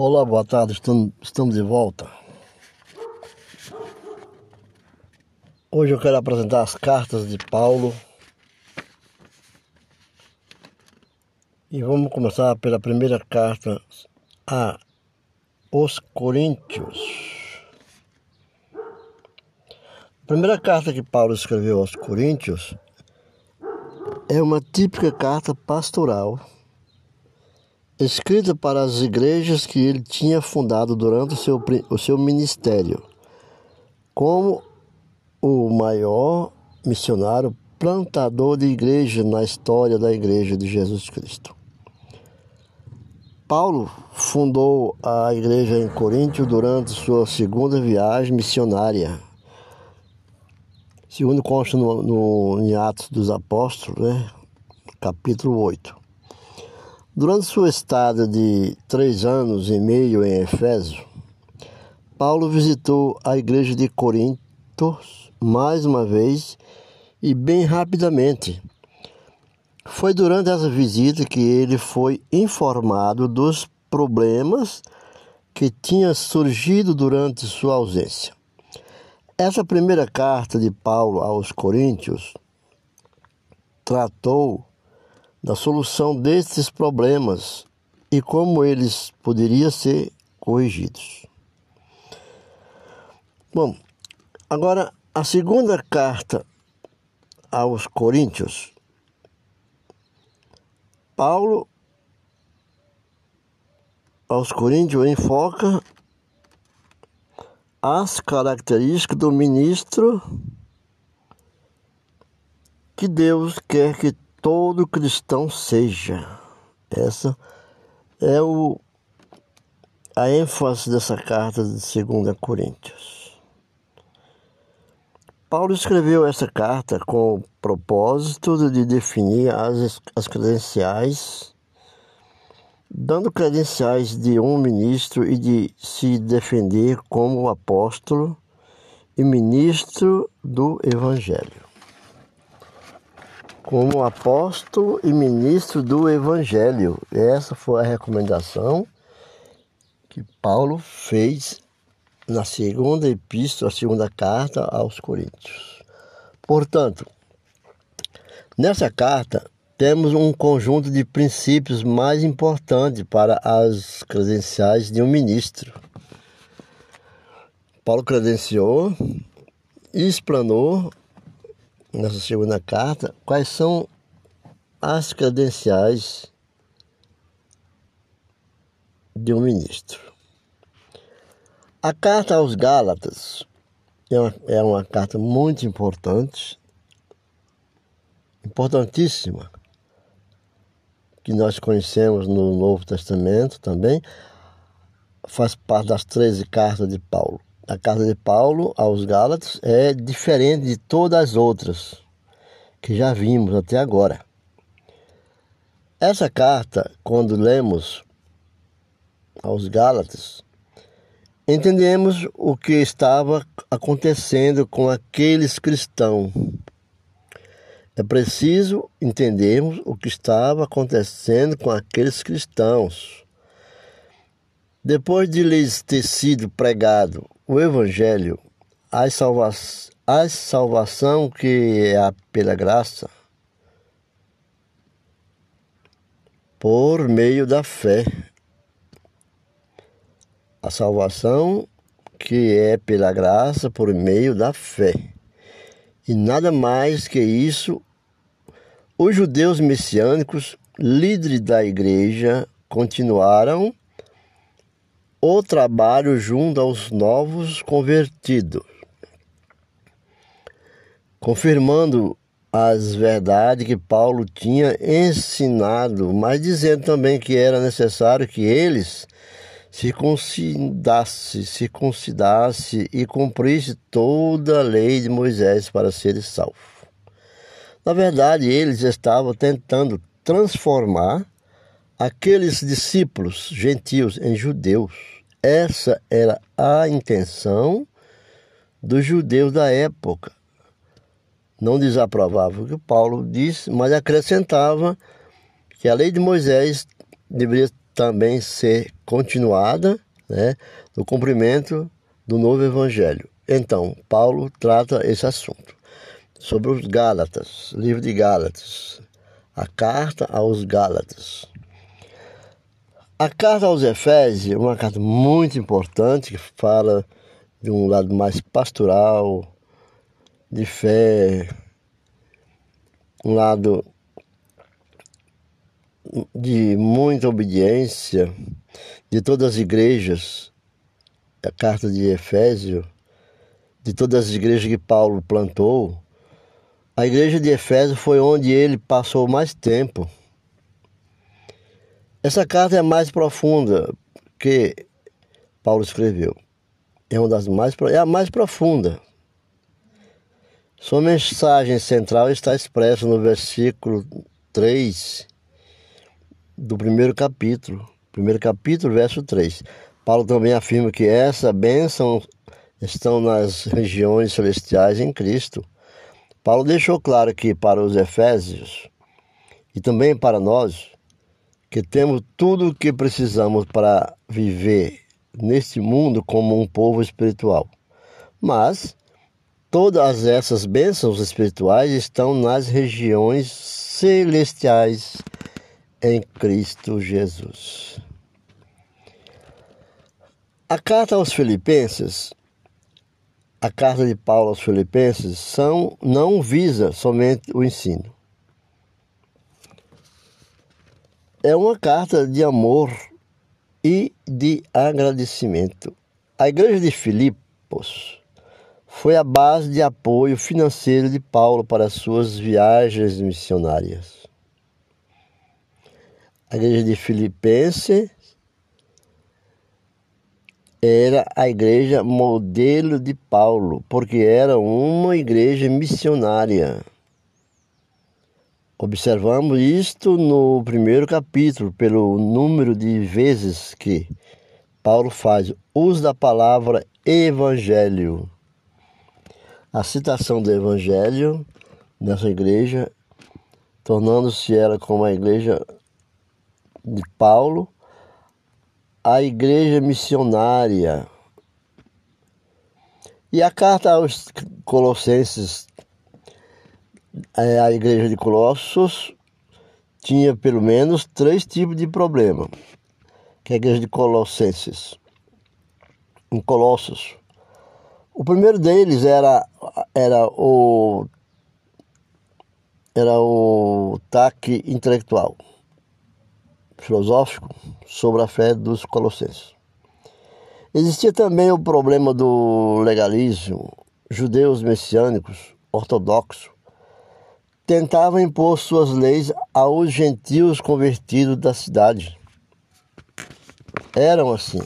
Olá, boa tarde, estamos de volta. Hoje eu quero apresentar as cartas de Paulo. E vamos começar pela primeira carta a os Coríntios. A primeira carta que Paulo escreveu aos Coríntios é uma típica carta pastoral escrita para as igrejas que ele tinha fundado durante o seu, o seu ministério, como o maior missionário plantador de igreja na história da Igreja de Jesus Cristo. Paulo fundou a igreja em Coríntio durante sua segunda viagem missionária, segundo consta no, no, em Atos dos Apóstolos, né? capítulo 8. Durante sua estada de três anos e meio em Efésio, Paulo visitou a igreja de Corinto mais uma vez e bem rapidamente. Foi durante essa visita que ele foi informado dos problemas que tinham surgido durante sua ausência. Essa primeira carta de Paulo aos Coríntios tratou da solução destes problemas e como eles poderiam ser corrigidos. Bom, agora a segunda carta aos Coríntios, Paulo aos Coríntios enfoca as características do ministro que Deus quer que todo cristão seja. Essa é o, a ênfase dessa carta de 2 Coríntios. Paulo escreveu essa carta com o propósito de definir as, as credenciais, dando credenciais de um ministro e de se defender como apóstolo e ministro do Evangelho como apóstolo e ministro do Evangelho. Essa foi a recomendação que Paulo fez na segunda epístola, a segunda carta aos Coríntios. Portanto, nessa carta temos um conjunto de princípios mais importantes para as credenciais de um ministro. Paulo credenciou e explanou nessa segunda carta, quais são as credenciais de um ministro. A carta aos Gálatas é uma, é uma carta muito importante, importantíssima, que nós conhecemos no Novo Testamento também, faz parte das 13 cartas de Paulo a carta de Paulo aos Gálatas é diferente de todas as outras que já vimos até agora. Essa carta, quando lemos aos Gálatas, entendemos o que estava acontecendo com aqueles cristãos. É preciso entendermos o que estava acontecendo com aqueles cristãos. Depois de lhes ter sido pregado o Evangelho, a, salva a salvação que é pela graça, por meio da fé. A salvação que é pela graça por meio da fé. E nada mais que isso, os judeus messiânicos, líderes da igreja, continuaram o trabalho junto aos novos convertidos, confirmando as verdades que Paulo tinha ensinado, mas dizendo também que era necessário que eles se considerasse, se considerasse e cumprisse toda a lei de Moisés para serem salvos. Na verdade, eles estavam tentando transformar aqueles discípulos gentios em judeus. Essa era a intenção dos judeus da época. Não desaprovava o que Paulo disse, mas acrescentava que a lei de Moisés deveria também ser continuada né, no cumprimento do novo evangelho. Então, Paulo trata esse assunto sobre os Gálatas, livro de Gálatas, a carta aos Gálatas. A carta aos Efésios é uma carta muito importante que fala de um lado mais pastoral, de fé, um lado de muita obediência de todas as igrejas, a carta de Efésio, de todas as igrejas que Paulo plantou, a igreja de Efésio foi onde ele passou mais tempo. Essa carta é mais profunda que Paulo escreveu. É uma das mais é a mais profunda. Sua mensagem central está expressa no versículo 3 do primeiro capítulo. Primeiro capítulo, verso 3. Paulo também afirma que essa bênção estão nas regiões celestiais em Cristo. Paulo deixou claro que para os Efésios e também para nós, que temos tudo o que precisamos para viver neste mundo como um povo espiritual. Mas todas essas bênçãos espirituais estão nas regiões celestiais em Cristo Jesus. A carta aos Filipenses, a carta de Paulo aos Filipenses, são, não visa somente o ensino. É uma carta de amor e de agradecimento. A igreja de Filipos foi a base de apoio financeiro de Paulo para suas viagens missionárias. A igreja de Filipenses era a igreja modelo de Paulo, porque era uma igreja missionária. Observamos isto no primeiro capítulo, pelo número de vezes que Paulo faz uso da palavra evangelho. A citação do evangelho nessa igreja, tornando-se ela como a igreja de Paulo, a igreja missionária. E a carta aos Colossenses, a igreja de Colossos, tinha pelo menos três tipos de problema. Que é a igreja de Colossenses, em Colossos. O primeiro deles era, era o era o taque intelectual filosófico sobre a fé dos colossenses. Existia também o problema do legalismo. Judeus messiânicos, ortodoxos, tentavam impor suas leis aos gentios convertidos da cidade. Eram assim.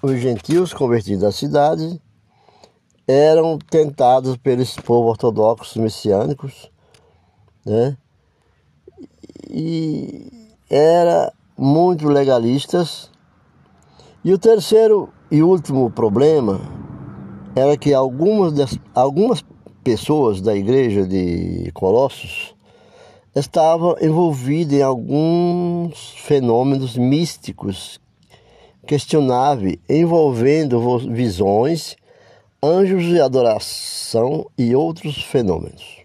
Os gentios convertidos da cidade eram tentados pelos povos ortodoxos messiânicos, né? e era muito legalistas. E o terceiro e último problema era que algumas, algumas pessoas da igreja de Colossos estavam envolvidas em alguns fenômenos místicos questionáveis, envolvendo visões, anjos de adoração e outros fenômenos.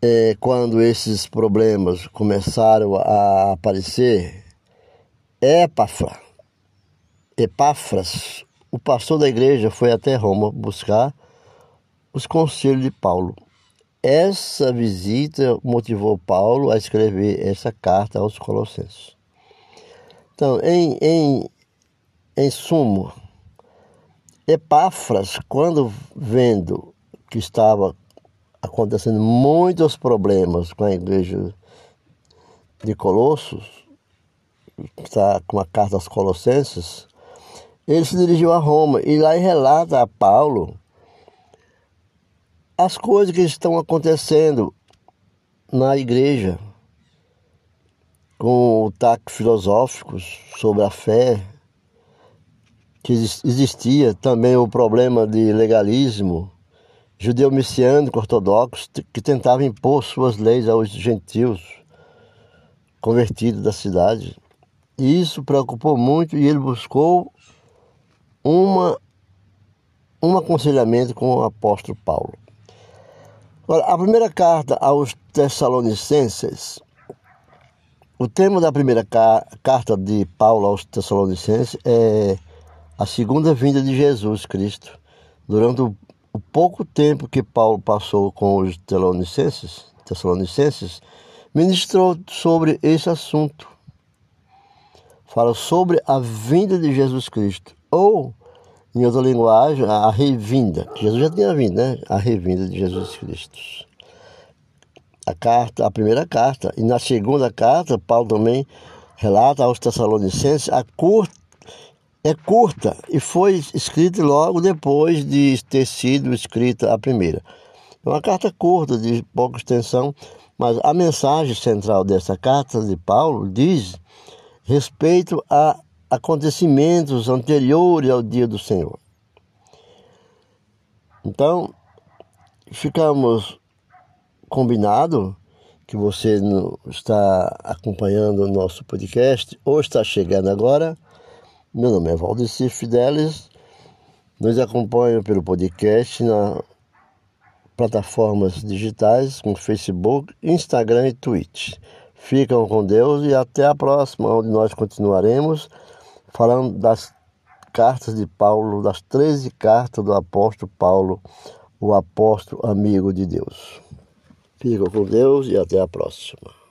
É, quando esses problemas começaram a aparecer, Epafra, Epáfras, o pastor da igreja, foi até Roma buscar os conselhos de Paulo. Essa visita motivou Paulo a escrever essa carta aos Colossenses. Então, em, em, em sumo, Epáfras, quando vendo que estava acontecendo muitos problemas com a igreja de Colossos, está com a carta aos Colossenses, ele se dirigiu a Roma e lá relata a Paulo as coisas que estão acontecendo na igreja, com o taque filosófico sobre a fé, que existia também o problema de legalismo, judeu messiânico ortodoxo que tentava impor suas leis aos gentios. convertidos da cidade. E isso preocupou muito e ele buscou uma, um aconselhamento com o apóstolo Paulo. Agora, a primeira carta aos Tessalonicenses, o tema da primeira carta de Paulo aos Tessalonicenses é a segunda vinda de Jesus Cristo. Durante o, o pouco tempo que Paulo passou com os Tessalonicenses, Tessalonicenses ministrou sobre esse assunto. Fala sobre a vinda de Jesus Cristo, ou, em outra linguagem, a revinda. Jesus já tinha vindo, né? A revinda de Jesus Cristo. A carta, a primeira carta, e na segunda carta, Paulo também relata aos Tessalonicenses a curta é curta e foi escrita logo depois de ter sido escrita a primeira. É uma carta curta, de pouca extensão, mas a mensagem central dessa carta de Paulo diz respeito a acontecimentos anteriores ao dia do Senhor. Então, ficamos combinado que você está acompanhando o nosso podcast ou está chegando agora meu nome é Valdeci Fidelis. Nos acompanha pelo podcast na plataformas digitais como Facebook, Instagram e Twitch. Ficam com Deus e até a próxima, onde nós continuaremos falando das cartas de Paulo, das 13 cartas do apóstolo Paulo, o apóstolo amigo de Deus. Ficam com Deus e até a próxima.